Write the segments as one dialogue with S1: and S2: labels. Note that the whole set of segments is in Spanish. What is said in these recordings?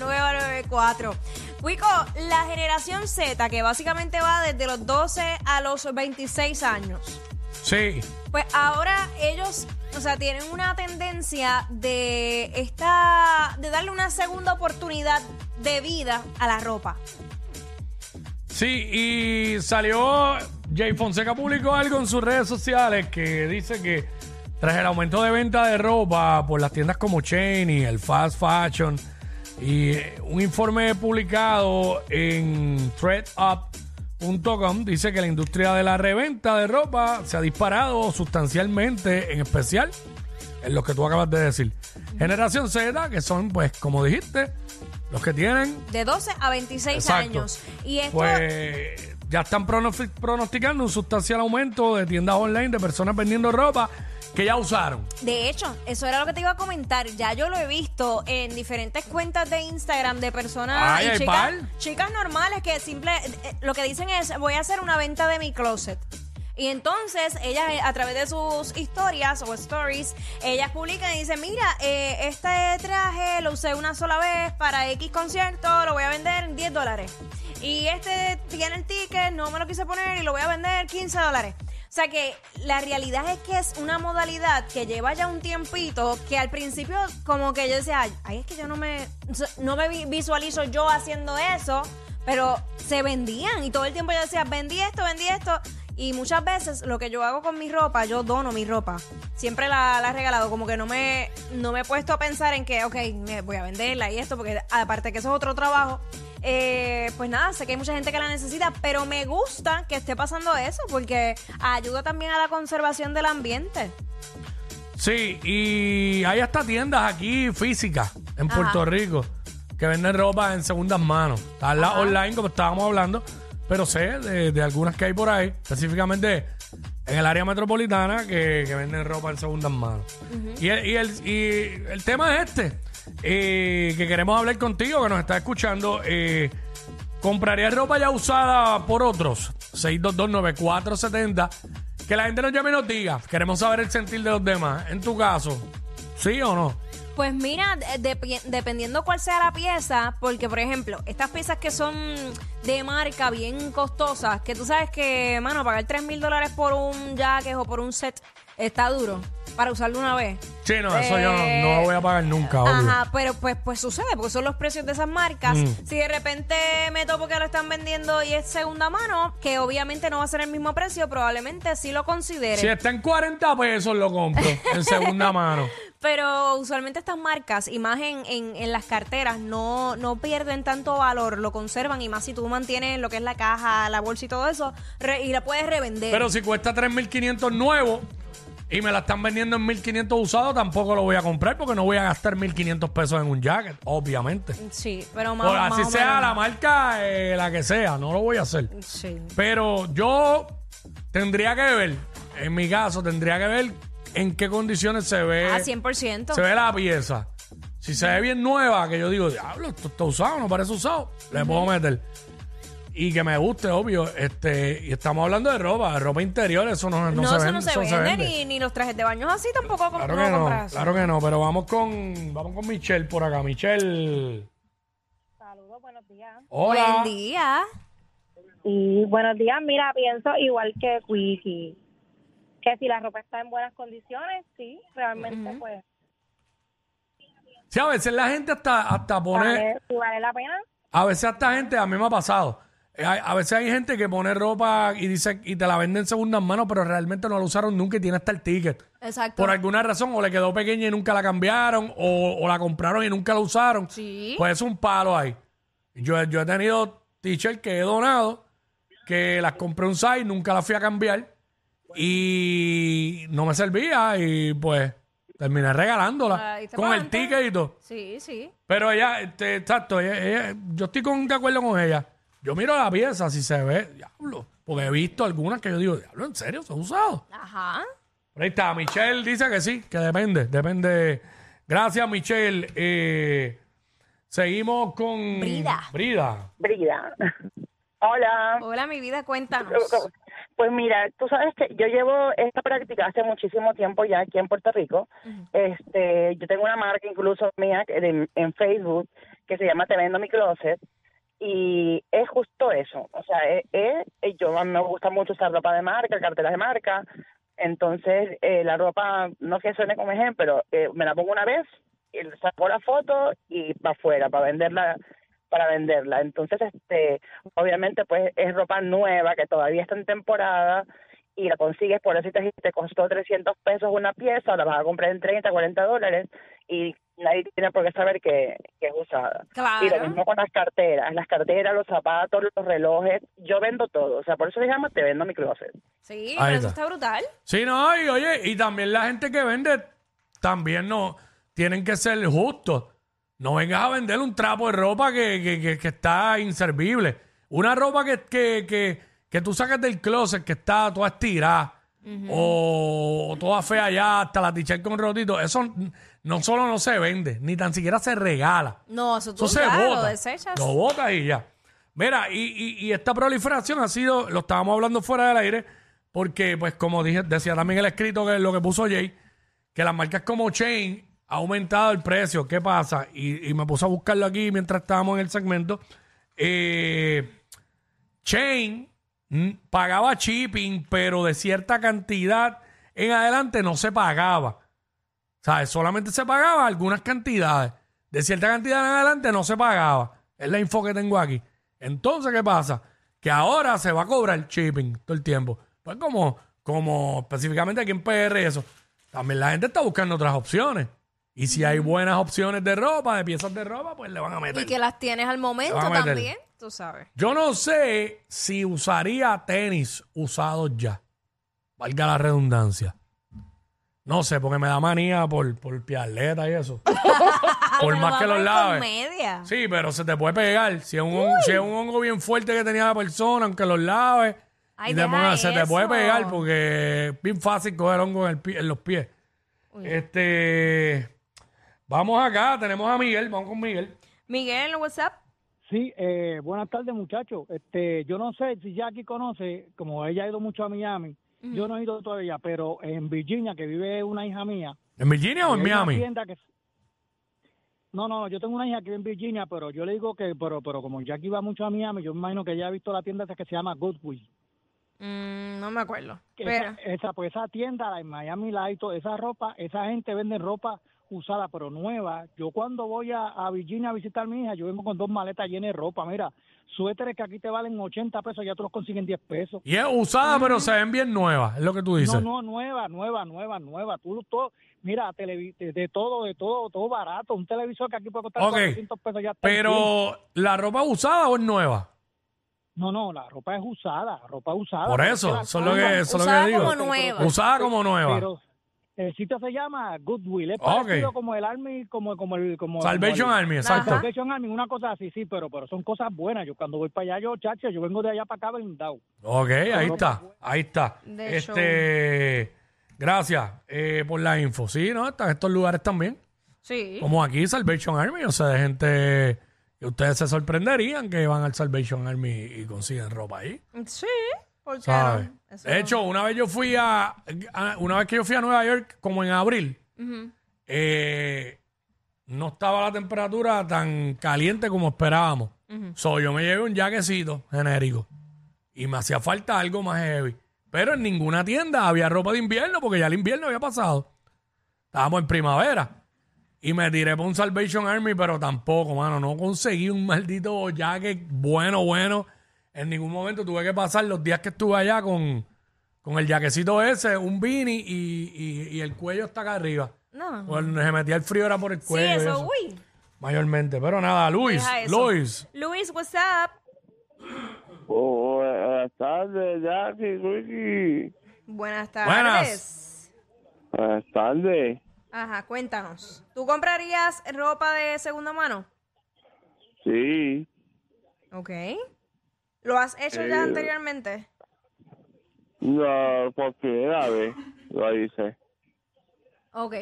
S1: 994. Wico, la generación Z, que básicamente va desde los 12 a los 26 años.
S2: Sí.
S1: Pues ahora ellos, o sea, tienen una tendencia de esta, de darle una segunda oportunidad de vida a la ropa.
S2: Sí, y salió Jay Fonseca publicó algo en sus redes sociales que dice que tras el aumento de venta de ropa por las tiendas como Chain y el fast fashion y eh, un informe publicado en threadup.com dice que la industria de la reventa de ropa se ha disparado sustancialmente, en especial en lo que tú acabas de decir. Generación Z, que son, pues, como dijiste, los que tienen
S1: De 12 a 26
S2: Exacto.
S1: años. Y esto,
S2: Pues ya están pronosti- pronosticando un sustancial aumento de tiendas online de personas vendiendo ropa que ya usaron.
S1: De hecho, eso era lo que te iba a comentar. Ya yo lo he visto en diferentes cuentas de Instagram de personas
S2: Ay,
S1: y
S2: hay
S1: chicas,
S2: par.
S1: chicas normales que simple eh, lo que dicen es voy a hacer una venta de mi closet. Y entonces ellas eh, a través de sus historias o stories, ellas publican y dicen, mira, eh, este traje lo usé una sola vez para X concierto, lo voy a vender en 10 dólares. Y este tiene el ticket, no me lo quise poner y lo voy a vender 15 dólares. O sea que la realidad es que es una modalidad que lleva ya un tiempito que al principio como que yo decía, ay, es que yo no me, no me vi- visualizo yo haciendo eso, pero se vendían y todo el tiempo yo decía, vendí esto, vendí esto. Y muchas veces lo que yo hago con mi ropa, yo dono mi ropa. Siempre la, la he regalado, como que no me, no me he puesto a pensar en que, ok, me voy a venderla y esto, porque aparte que eso es otro trabajo. Eh, pues nada, sé que hay mucha gente que la necesita, pero me gusta que esté pasando eso, porque ayuda también a la conservación del ambiente.
S2: Sí, y hay hasta tiendas aquí físicas en Puerto Rico que venden ropa en segundas manos. Están las online, como estábamos hablando, pero sé de, de algunas que hay por ahí, específicamente en el área metropolitana, que, que venden ropa en segundas manos. y, el, y, el, y el tema es este, eh, que queremos hablar contigo, que nos está escuchando. Eh, ¿Comprarías ropa ya usada por otros? 6229470. Que la gente nos llame y nos diga. Queremos saber el sentir de los demás. En tu caso, ¿sí o no?
S1: Pues mira, de- dependiendo cuál sea la pieza, porque por ejemplo, estas piezas que son de marca bien costosas, que tú sabes que, mano, pagar 3 mil dólares por un jacket o por un set está duro para usarlo una vez.
S2: Sí, no, eso yo no,
S1: Eh,
S2: no lo voy a pagar nunca, obvio.
S1: Ajá, pero pues, pues sucede, porque son los precios de esas marcas.
S2: Mm.
S1: Si de repente me topo que lo están vendiendo y es segunda mano, que obviamente no va a ser el mismo precio, probablemente sí lo considere.
S2: Si está en 40 pesos, lo compro en segunda mano.
S1: Pero usualmente estas marcas, y más en, en, en las carteras, no, no pierden tanto valor, lo conservan, y más si tú mantienes lo que es la caja, la bolsa y todo eso, re- y la puedes revender.
S2: Pero si cuesta 3.500 nuevo y me la están vendiendo en 1.500 usado, tampoco lo voy a comprar porque no voy a gastar 1.500 pesos en un jacket, obviamente.
S1: sí, pero más, más
S2: así
S1: o
S2: sea
S1: menos.
S2: la marca, eh, la que sea, no lo voy a hacer.
S1: Sí.
S2: Pero yo tendría que ver, en mi caso, tendría que ver en qué condiciones se ve,
S1: Ah, 100%.
S2: se ve la pieza. Si se ve bien nueva, que yo digo, diablo, esto está usado, no parece usado, le puedo meter. Y que me guste, obvio. Este, y estamos hablando de ropa, de ropa interior, eso no, no
S1: No,
S2: se
S1: eso
S2: vende.
S1: no se
S2: eso
S1: vende,
S2: vende.
S1: Ni, ni los trajes de baños así tampoco
S2: Claro
S1: no
S2: que no,
S1: compras.
S2: claro que no, pero vamos con, vamos con Michelle por acá. Michelle.
S3: Saludos, buenos días.
S2: Hola.
S1: Buen día.
S3: Y buenos días, mira, pienso igual que Quickie, que si la ropa está en buenas condiciones, sí, realmente pues
S2: Sí, a veces la gente hasta, hasta pone...
S3: si vale la pena.
S2: A veces hasta gente, a mí me ha pasado. Eh, A veces hay gente que pone ropa y dice y te la vende en segundas manos, pero realmente no la usaron nunca y tiene hasta el ticket.
S1: Exacto.
S2: Por alguna razón, o le quedó pequeña y nunca la cambiaron, o, o la compraron y nunca la usaron.
S1: Sí.
S2: Pues es un palo ahí. Yo, yo he tenido t-shirts que he donado, que las compré un size, nunca las fui a cambiar, y no me servía, y pues terminé
S1: Ah,
S2: regalándola
S1: te
S2: con el
S1: pa'lante.
S2: ticket y todo.
S1: Sí, sí.
S2: Pero ella, este, exacto, ella- ella- yo estoy con, de acuerdo con ella. Yo miro la pieza, si se ve, diablo. Porque he visto algunas que yo digo, diablo, ¿en serio? ¿Se ha usado?
S1: Ajá.
S2: Pero ahí está, Michelle dice que sí, que depende, depende. Gracias, Michelle. Eh, seguimos con...
S1: Brida.
S2: Brida.
S4: Brida. Hola.
S1: Hola, mi vida, cuéntanos.
S4: Pues mira, tú sabes que yo llevo esta práctica hace muchísimo tiempo ya aquí en Puerto Rico. Este, yo tengo una marca incluso mía en Facebook que se llama Te Vendo Mi Closet y es justo eso. O sea, es, es- es- yo a mí me gusta mucho usar ropa de marca, carteras de marca. Entonces, eh, la ropa, no que suene como ejemplo, pero eh, me la pongo una vez, saco la foto y para afuera, para venderla para venderla. Entonces, este, obviamente, pues es ropa nueva que todavía está en temporada y la consigues por eso te, te costó 300 pesos una pieza, la vas a comprar en 30, 40 dólares y nadie tiene por qué saber que, que es usada.
S1: Claro.
S4: Y lo mismo con las carteras, las carteras, los zapatos, los relojes, yo vendo todo. O sea, por eso se llama Te Vendo Mi Closet.
S1: Sí,
S2: Ahí
S1: pero eso
S2: está.
S1: está brutal.
S2: Sí, no, y oye, y también la gente que vende también no tienen que ser justos. No vengas a vender un trapo de ropa que, que, que- que está inservible. Una ropa que, que, que, que tú sacas del closet que está toda estirada o, o toda fea ya, hasta la t con rotito. Eso no solo no se vende, ni tan siquiera se regala.
S1: No, eso tú
S2: Eso se
S1: claro, lo
S2: bota.
S1: desechas.
S2: Lo botas y ya. Mira, y, y- y esta proliferación ha sido, lo estábamos hablando fuera del aire, porque, pues, como dije, decía también el escrito que lo que puso Jay, que las marcas como Chain ha aumentado el precio. ¿Qué pasa? Y, me puse a buscarlo aquí mientras estábamos en el segmento. Eh, Chain mm, pagaba shipping, pero de cierta cantidad en adelante no se pagaba. ¿Sabes? Solamente se pagaba algunas cantidades. De cierta cantidad en adelante no se pagaba. Es la info que tengo aquí. Entonces, ¿qué pasa? Que ahora se va a cobrar shipping todo el tiempo. Pues como, como específicamente aquí en PR eso. También la gente está buscando otras opciones. Y si hay buenas opciones de ropa, de piezas de ropa, pues le van a meter.
S1: Y que las tienes al momento
S2: Te van a meter.
S1: también, tú sabes.
S2: Yo no sé si usaría tenis usados ya. Valga la redundancia. No sé, porque me da manía por, por pialeta y eso. por más que los
S1: Con
S2: laves.
S1: media.
S2: Sí, pero se te puede pegar. Si es un, hon- si es un hongo bien fuerte que tenía la persona, aunque los laves,
S1: Ay,
S2: y te
S1: deja
S2: pongas- se te puede
S1: eso.
S2: pegar porque es bien fácil coger hongo en, el pie- en los pies. Este. Vamos acá, tenemos a Miguel, vamos con Miguel.
S1: Miguel, WhatsApp.
S5: Sí, eh, buenas tardes muchachos. Este, yo no sé si Jackie conoce, como ella ha ido mucho a Miami, yo no he ido todavía, pero en Virginia, que vive una hija mía.
S2: ¿En Virginia o en Miami?
S5: tienda que- No, no, yo tengo una hija que vive en Virginia, pero yo le digo que, pero, pero como Jackie va mucho a Miami, yo me imagino que ella ha visto la tienda esa que se llama Goodwill.
S1: Mm, no me acuerdo.
S5: Esa, esa, pues esa tienda la en Miami la hay todo, esa ropa, esa gente vende ropa usada pero nueva. Yo cuando voy a, a Virginia a visitar a mi hija, yo vengo con dos maletas llenas de ropa. Mira, suéteres que aquí te valen 80 pesos, ya tú los consiguen 10 pesos.
S2: Y es usada, pero se ven bien nuevas, es lo que tú dices.
S5: No, no, nueva, nueva, nueva, nueva. Tú todo, mira, televi- de, de todo, de todo, todo barato. Un televisor que aquí puede costar
S2: Ok,
S5: 400 pesos ya está en 100.
S2: Pero, ¿la ropa usada o es nueva?
S5: No, no, la ropa es usada, ropa usada.
S2: Por eso,
S5: la-
S2: eso es lo que, eso lo
S1: usada
S2: que digo.
S1: como nueva.
S2: Usada como nueva.
S5: Pero el sitio se llama Goodwill. Es
S2: Ok.
S5: parecido como el Army, como, como el... Como,
S2: Salvation
S5: como el-
S2: Army, exacto.
S5: Salvation Army, una cosa así, sí, pero, pero son cosas buenas. Yo cuando voy para allá, yo, chacho, yo vengo de allá para acá blindado.
S2: Ok, ahí está, ahí está.
S1: De
S2: este, gracias eh, por la info. Sí, ¿no? Están estos lugares también.
S1: sí.
S2: Como aquí, Salvation Army. O sea, de gente que ustedes se sorprenderían que van al Salvation Army y consiguen ropa ahí.
S1: Sí, no? Eso-
S2: De hecho, una vez yo fui a, a- una vez que yo fui a Nueva York, como en abril, eh, no estaba la temperatura tan caliente como esperábamos. So, yo me llevé un jaquecito genérico. y me hacía falta algo más heavy. Pero en ninguna tienda había ropa de invierno porque ya el invierno había pasado. Estábamos en primavera. Y me tiré por un Salvation Army, pero tampoco, mano. No conseguí un maldito jacket bueno, bueno. En ningún momento tuve que pasar los días que estuve allá con, con el jaquecito ese, un beanie y, y- y el cuello está acá arriba.
S1: No.
S2: Cuando se metía el frío era por el
S1: Sí,
S2: cuello. y
S1: eso,
S2: eso.
S1: uy.
S2: Mayormente. Pero nada, Luis,
S1: Deja eso.
S2: Luis.
S1: Luis, what's up?
S6: Oh, buenas tardes, Jackie.
S1: Buenas
S2: Buenas.
S1: tardes.
S6: Buenas tardes.
S1: Ajá, cuéntanos. ¿Tú comprarías ropa de segunda mano?
S6: Sí,
S1: Ok. ¿Lo has hecho ya
S6: Eh.
S1: anteriormente?
S6: no, por primera vez lo hice.
S1: Ok.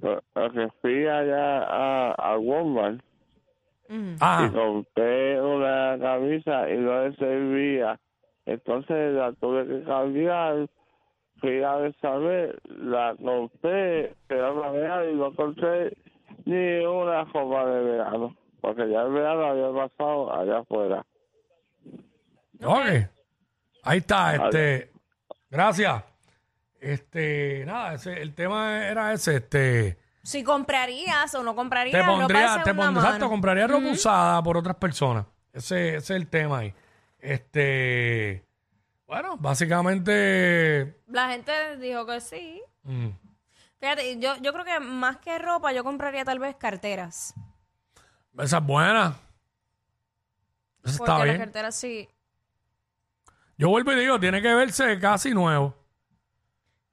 S6: Que fui allá a, a Walmart y
S2: Ah,
S6: compré una camisa y no le servía. Entonces la tuve que cambiar. Fui a saber, la compré, pero la verano y no encontré ni una ropa de verano. Porque ya el verano había pasado allá afuera.
S2: Ok. Ahí está, este. Gracias. Este, nada, ese- el tema era ese, este.
S1: Si comprarías o no comprarías
S2: Te pondría, te pondría, exacto, compraría ropa usada por otras personas. Ese, ese es el tema ahí. Este, bueno, básicamente,
S1: La gente dijo que sí.
S2: mm,
S1: Fíjate, yo, yo creo que más que ropa, yo compraría tal vez carteras.
S2: esa es buena. Esa
S1: Porque
S2: está
S1: las
S2: bien.
S1: carteras sí.
S2: Yo vuelvo y digo, tiene que verse casi nuevo.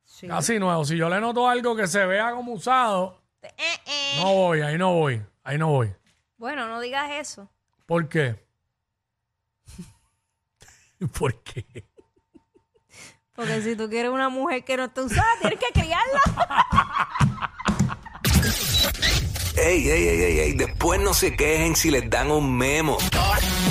S1: sí.
S2: Casi nuevo. Si yo le noto algo que se vea como usado,
S1: Eh, eh.
S2: no voy, ahí no voy, ahí no voy.
S1: Bueno, no digas eso.
S2: ¿Por qué? ¿Por qué?
S1: Porque si tú quieres una mujer que no está usada, tienes que criarla.
S7: Ey, ey, ey, ey, ey, después no se quejen si les dan un memo.